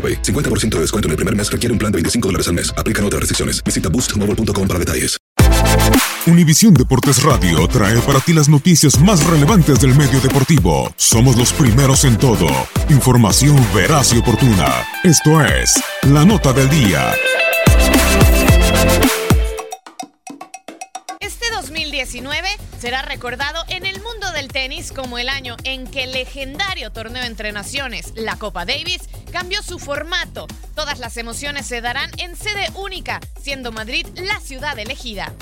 AroPay. 50% de descuento en el primer mes requiere un plan de 25 dólares al mes. Aplican otras restricciones. Visita boostmobile.com para detalles. Univisión Deportes Radio trae para ti las noticias más relevantes del medio deportivo. Somos los primeros en todo. Información veraz y oportuna. Esto es La Nota del Día. Este 2019 será recordado en el mundo del tenis como el año en que el legendario torneo entre naciones, la Copa Davis, cambió su formato. Todas las emociones se darán en sede única, siendo Madrid la ciudad elegida.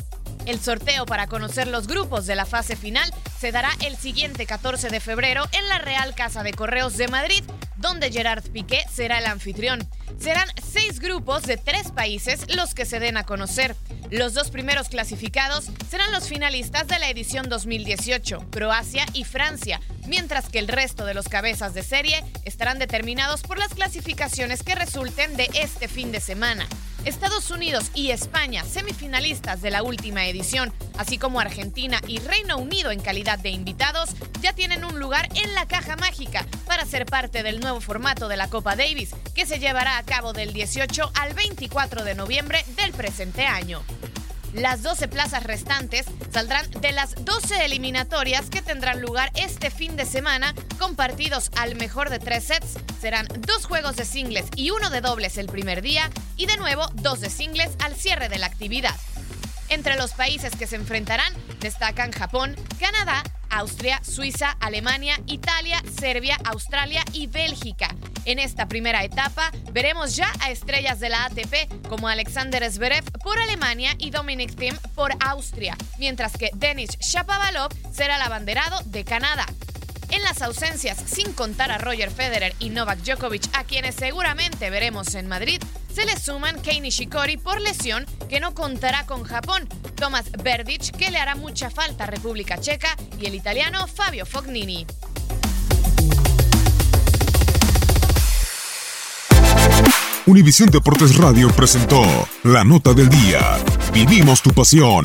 El sorteo para conocer los grupos de la fase final se dará el siguiente 14 de febrero en la Real Casa de Correos de Madrid, donde Gerard Piqué será el anfitrión. Serán seis grupos de tres países los que se den a conocer. Los dos primeros clasificados serán los finalistas de la edición 2018, Croacia y Francia, mientras que el resto de los cabezas de serie estarán determinados por las clasificaciones que resulten de este fin de semana. Estados Unidos y España, semifinalistas de la última edición, así como Argentina y Reino Unido en calidad de invitados, ya tienen un lugar en la caja mágica para ser parte del nuevo formato de la Copa Davis, que se llevará a cabo del 18 al 24 de noviembre del presente año. Las 12 plazas restantes saldrán de las 12 eliminatorias que tendrán lugar este fin de semana con partidos al mejor de tres sets. Serán dos juegos de singles y uno de dobles el primer día y de nuevo dos de singles al cierre de la actividad. Entre los países que se enfrentarán destacan Japón, Canadá, Austria, Suiza, Alemania, Italia, Serbia, Australia y Bélgica. En esta primera etapa veremos ya a estrellas de la ATP como Alexander Zverev por Alemania y Dominic Thiem por Austria, mientras que Denis Shapovalov será el abanderado de Canadá. En las ausencias, sin contar a Roger Federer y Novak Djokovic, a quienes seguramente veremos en Madrid, se le suman Kei Nishikori por lesión, que no contará con Japón, Thomas Verdic, que le hará mucha falta a República Checa, y el italiano Fabio Fognini. Univisión Deportes Radio presentó La Nota del Día. Vivimos tu pasión.